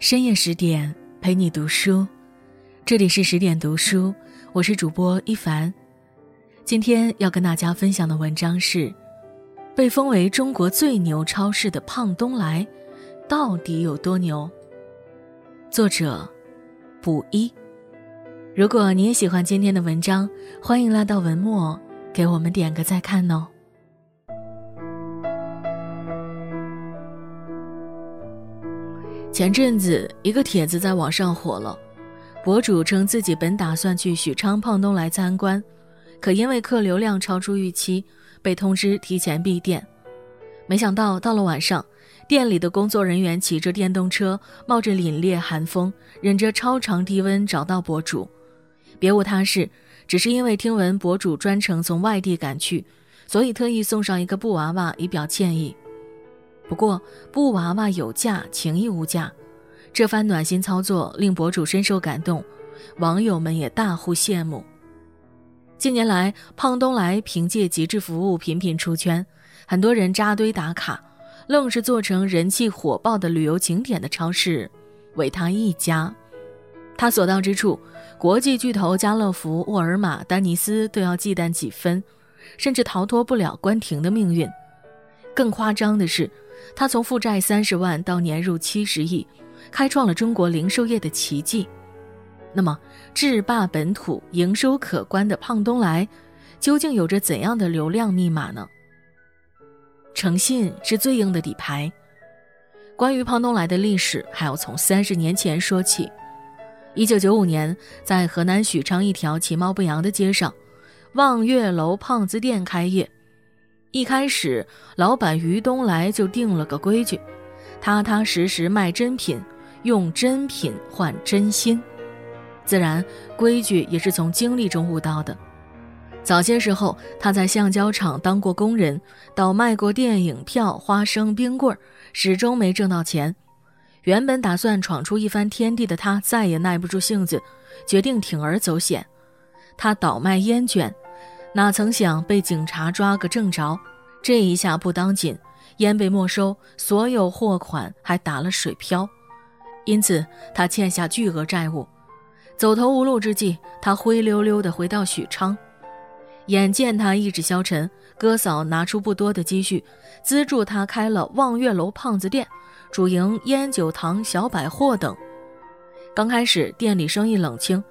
深夜十点陪你读书，这里是十点读书，我是主播一凡。今天要跟大家分享的文章是：被封为中国最牛超市的胖东来，到底有多牛？作者：补一。如果你也喜欢今天的文章，欢迎拉到文末给我们点个再看哦。前阵子，一个帖子在网上火了，博主称自己本打算去许昌胖东来参观，可因为客流量超出预期，被通知提前闭店。没想到到了晚上，店里的工作人员骑着电动车，冒着凛冽寒风，忍着超长低温找到博主，别无他事，只是因为听闻博主专程从外地赶去，所以特意送上一个布娃娃以表歉意。不过，布娃娃有价，情义无价。这番暖心操作令博主深受感动，网友们也大呼羡慕。近年来，胖东来凭借极致服务频频出圈，很多人扎堆打卡，愣是做成人气火爆的旅游景点的超市，唯他一家。他所到之处，国际巨头家乐福、沃尔玛、丹尼斯都要忌惮几分，甚至逃脱不了关停的命运。更夸张的是。他从负债三十万到年入七十亿，开创了中国零售业的奇迹。那么，制霸本土、营收可观的胖东来，究竟有着怎样的流量密码呢？诚信是最硬的底牌。关于胖东来的历史，还要从三十年前说起。一九九五年，在河南许昌一条其貌不扬的街上，望月楼胖子店开业。一开始，老板于东来就定了个规矩，踏踏实实卖真品，用真品换真心。自然，规矩也是从经历中悟到的。早些时候，他在橡胶厂当过工人，倒卖过电影票、花生、冰棍儿，始终没挣到钱。原本打算闯出一番天地的他，再也耐不住性子，决定铤而走险。他倒卖烟卷。哪曾想被警察抓个正着，这一下不当紧，烟被没收，所有货款还打了水漂，因此他欠下巨额债务。走投无路之际，他灰溜溜地回到许昌。眼见他意志消沉，哥嫂拿出不多的积蓄，资助他开了望月楼胖子店，主营烟酒糖小百货等。刚开始店里生意冷清，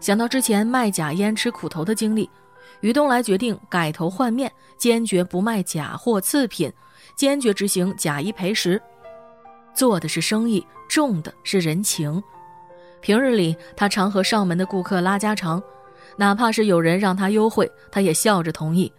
想到之前卖假烟吃苦头的经历。于东来决定改头换面，坚决不卖假货次品，坚决执行假一赔十。做的是生意，重的是人情。平日里，他常和上门的顾客拉家常，哪怕是有人让他优惠，他也笑着同意。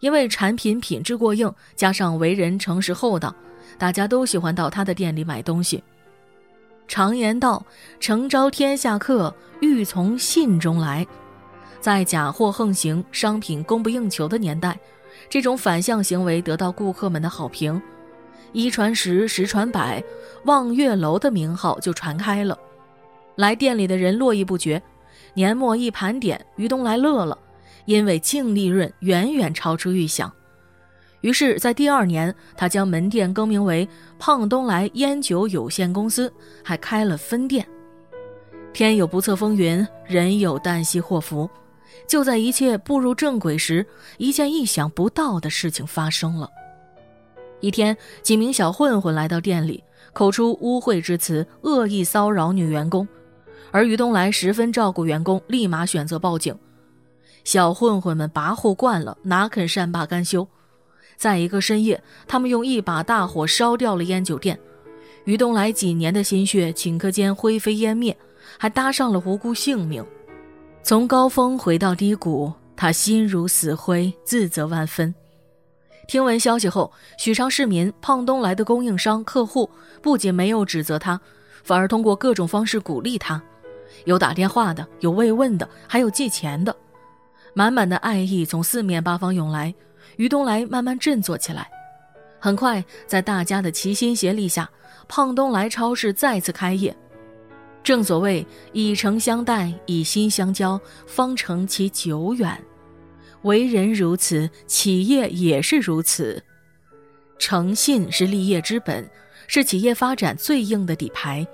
因为产品品质过硬，加上为人诚实厚道，大家都喜欢到他的店里买东西。常言道：“诚招天下客，欲从信中来。”在假货横行、商品供不应求的年代，这种反向行为得到顾客们的好评，一传十，十传百，望月楼的名号就传开了。来店里的人络绎不绝。年末一盘点，于东来乐了，因为净利润远远超出预想。于是，在第二年，他将门店更名为胖东来烟酒有限公司，还开了分店。天有不测风云，人有旦夕祸福。就在一切步入正轨时，一件意想不到的事情发生了。一天，几名小混混来到店里，口出污秽之词，恶意骚扰女员工。而于东来十分照顾员工，立马选择报警。小混混们跋扈惯了，哪肯善罢甘休？在一个深夜，他们用一把大火烧掉了烟酒店。于东来几年的心血顷刻间灰飞烟灭，还搭上了无辜性命。从高峰回到低谷，他心如死灰，自责万分。听闻消息后，许昌市民、胖东来的供应商、客户不仅没有指责他，反而通过各种方式鼓励他，有打电话的，有慰问的，还有寄钱的，满满的爱意从四面八方涌来。于东来慢慢振作起来。很快，在大家的齐心协力下，胖东来超市再次开业。正所谓以诚相待，以心相交，方成其久远。为人如此，企业也是如此。诚信是立业之本，是企业发展最硬的底牌。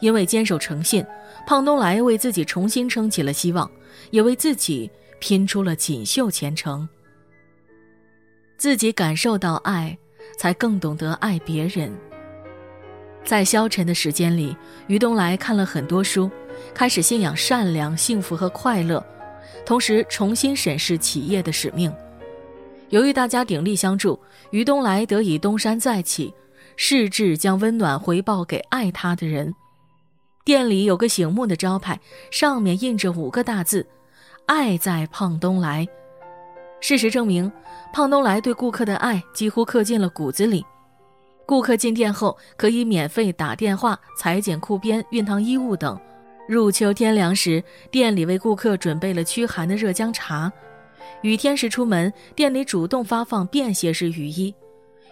因为坚守诚信，胖东来为自己重新撑起了希望，也为自己拼出了锦绣前程。自己感受到爱，才更懂得爱别人。在消沉的时间里，于东来看了很多书，开始信仰善良、幸福和快乐，同时重新审视企业的使命。由于大家鼎力相助，于东来得以东山再起，矢志将温暖回报给爱他的人。店里有个醒目的招牌，上面印着五个大字：“爱在胖东来。”事实证明，胖东来对顾客的爱几乎刻进了骨子里。顾客进店后可以免费打电话、裁剪裤边、熨烫衣物等。入秋天凉时，店里为顾客准备了驱寒的热姜茶；雨天时出门，店里主动发放便携式雨衣；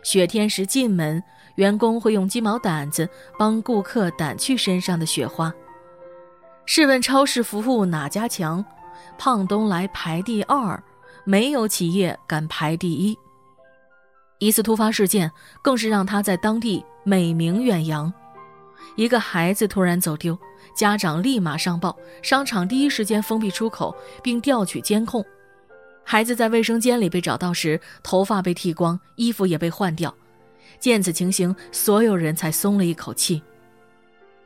雪天时进门。员工会用鸡毛掸子帮顾客掸去身上的雪花。试问超市服务哪家强？胖东来排第二，没有企业敢排第一。一次突发事件更是让他在当地美名远扬。一个孩子突然走丢，家长立马上报，商场第一时间封闭出口，并调取监控。孩子在卫生间里被找到时，头发被剃光，衣服也被换掉。见此情形，所有人才松了一口气。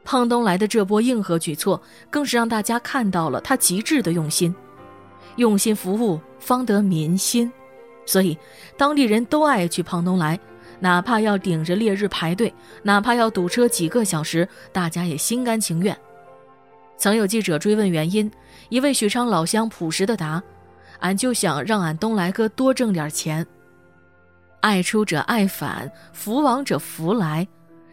胖东来的这波硬核举措，更是让大家看到了他极致的用心。用心服务，方得民心。所以，当地人都爱去胖东来，哪怕要顶着烈日排队，哪怕要堵车几个小时，大家也心甘情愿。曾有记者追问原因，一位许昌老乡朴实的答：“俺就想让俺东来哥多挣点钱。”爱出者爱返，福往者福来，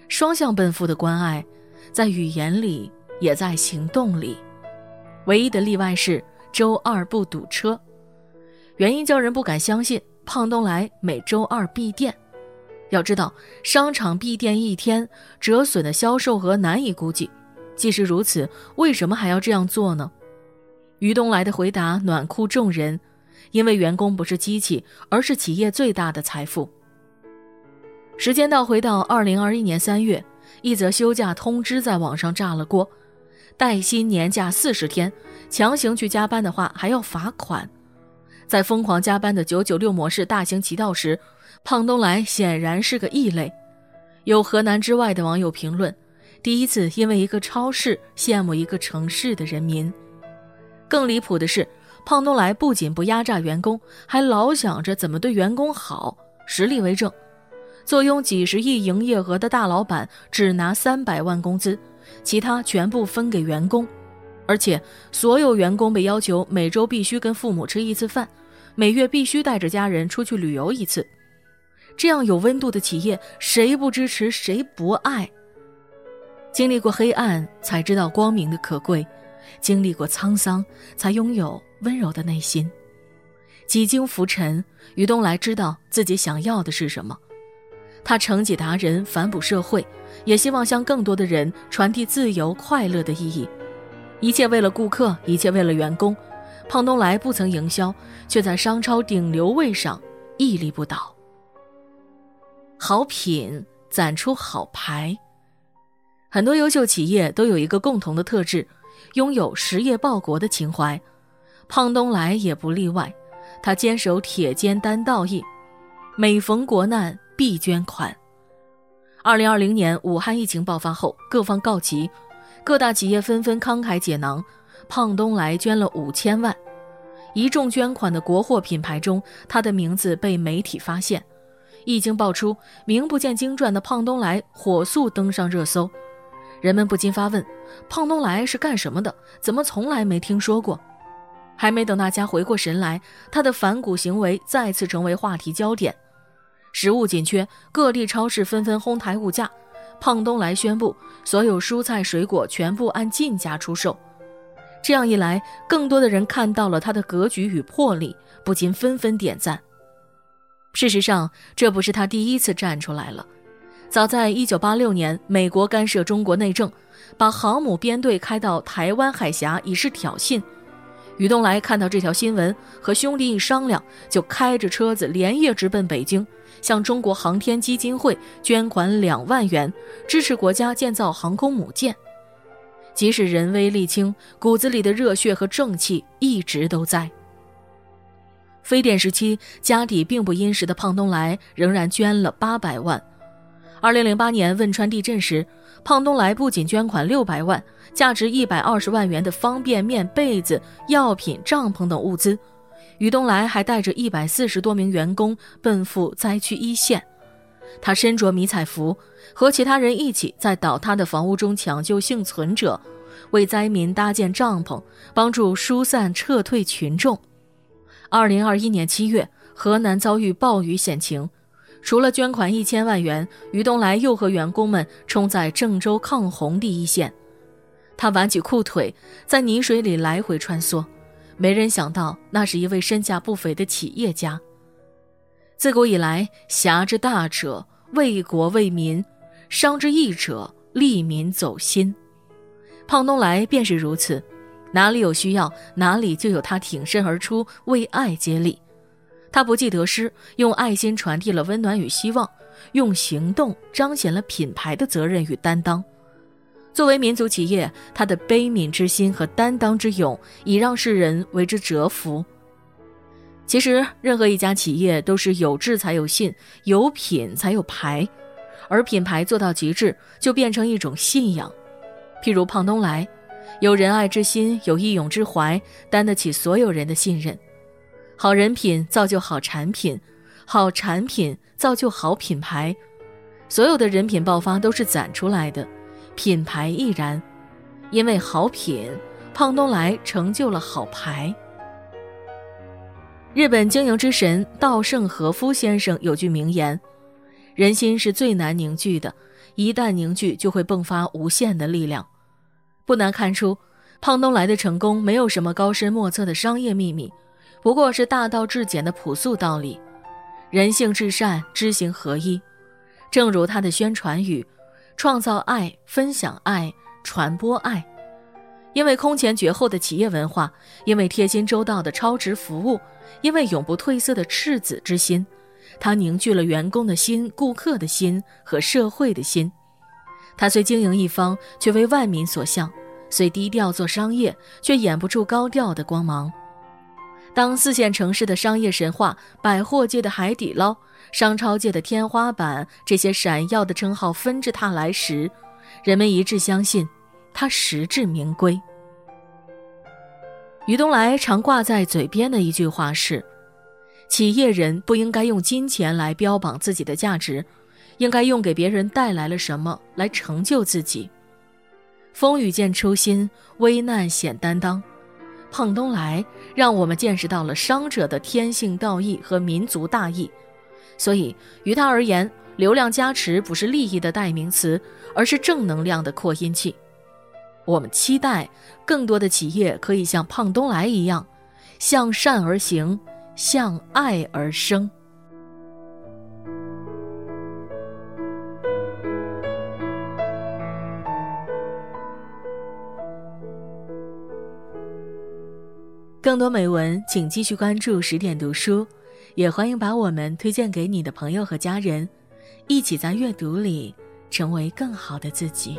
双向奔赴的关爱，在语言里也在行动里。唯一的例外是周二不堵车，原因叫人不敢相信。胖东来每周二闭店，要知道商场闭店一天，折损的销售额难以估计。即使如此，为什么还要这样做呢？于东来的回答暖哭众人。因为员工不是机器，而是企业最大的财富。时间倒回到二零二一年三月，一则休假通知在网上炸了锅，带薪年假四十天，强行去加班的话还要罚款。在疯狂加班的九九六模式大行其道时，胖东来显然是个异类。有河南之外的网友评论：“第一次因为一个超市羡慕一个城市的人民。”更离谱的是。胖东来不仅不压榨员工，还老想着怎么对员工好。实力为证，坐拥几十亿营业额的大老板只拿三百万工资，其他全部分给员工，而且所有员工被要求每周必须跟父母吃一次饭，每月必须带着家人出去旅游一次。这样有温度的企业，谁不支持？谁不爱？经历过黑暗，才知道光明的可贵；经历过沧桑，才拥有。温柔的内心，几经浮沉，于东来知道自己想要的是什么。他承继达人，反哺社会，也希望向更多的人传递自由快乐的意义。一切为了顾客，一切为了员工。胖东来不曾营销，却在商超顶流位上屹立不倒。好品攒出好牌。很多优秀企业都有一个共同的特质，拥有实业报国的情怀。胖东来也不例外，他坚守铁肩担道义，每逢国难必捐款。二零二零年武汉疫情爆发后，各方告急，各大企业纷纷慷慨解囊，胖东来捐了五千万。一众捐款的国货品牌中，他的名字被媒体发现，一经爆出，名不见经传的胖东来火速登上热搜，人们不禁发问：胖东来是干什么的？怎么从来没听说过？还没等大家回过神来，他的反骨行为再次成为话题焦点。食物紧缺，各地超市纷纷哄抬物价。胖东来宣布，所有蔬菜水果全部按进价出售。这样一来，更多的人看到了他的格局与魄力，不禁纷纷点赞。事实上，这不是他第一次站出来了。早在1986年，美国干涉中国内政，把航母编队开到台湾海峡，以示挑衅。于东来看到这条新闻，和兄弟一商量，就开着车子连夜直奔北京，向中国航天基金会捐款两万元，支持国家建造航空母舰。即使人微力轻，骨子里的热血和正气一直都在。非典时期，家底并不殷实的胖东来仍然捐了八百万。二零零八年汶川地震时，胖东来不仅捐款六百万，价值一百二十万元的方便面、被子、药品、帐篷等物资。于东来还带着一百四十多名员工奔赴灾区一线。他身着迷彩服，和其他人一起在倒塌的房屋中抢救幸存者，为灾民搭建帐篷，帮助疏散撤退群众。二零二一年七月，河南遭遇暴雨险情，除了捐款一千万元，于东来又和员工们冲在郑州抗洪第一线。他挽起裤腿，在泥水里来回穿梭，没人想到那是一位身价不菲的企业家。自古以来，侠之大者，为国为民；商之义者，利民走心。胖东来便是如此，哪里有需要，哪里就有他挺身而出，为爱接力。他不计得失，用爱心传递了温暖与希望，用行动彰显了品牌的责任与担当。作为民族企业，他的悲悯之心和担当之勇，已让世人为之折服。其实，任何一家企业都是有志才有信，有品才有牌，而品牌做到极致，就变成一种信仰。譬如胖东来，有仁爱之心，有义勇之怀，担得起所有人的信任。好人品造就好产品，好产品造就好品牌。所有的人品爆发都是攒出来的，品牌亦然。因为好品，胖东来成就了好牌。日本经营之神稻盛和夫先生有句名言：“人心是最难凝聚的，一旦凝聚，就会迸发无限的力量。”不难看出，胖东来的成功没有什么高深莫测的商业秘密，不过是大道至简的朴素道理：人性至善，知行合一。正如他的宣传语：“创造爱，分享爱，传播爱。”因为空前绝后的企业文化，因为贴心周到的超值服务，因为永不褪色的赤子之心，它凝聚了员工的心、顾客的心和社会的心。他虽经营一方，却为万民所向；虽低调做商业，却掩不住高调的光芒。当四线城市的商业神话、百货界的海底捞、商超界的天花板这些闪耀的称号纷至沓来时，人们一致相信。他实至名归。于东来常挂在嘴边的一句话是：“企业人不应该用金钱来标榜自己的价值，应该用给别人带来了什么来成就自己。”风雨见初心，危难显担当。胖东来让我们见识到了商者的天性道义和民族大义，所以于他而言，流量加持不是利益的代名词，而是正能量的扩音器。我们期待更多的企业可以像胖东来一样，向善而行，向爱而生。更多美文，请继续关注十点读书，也欢迎把我们推荐给你的朋友和家人，一起在阅读里成为更好的自己。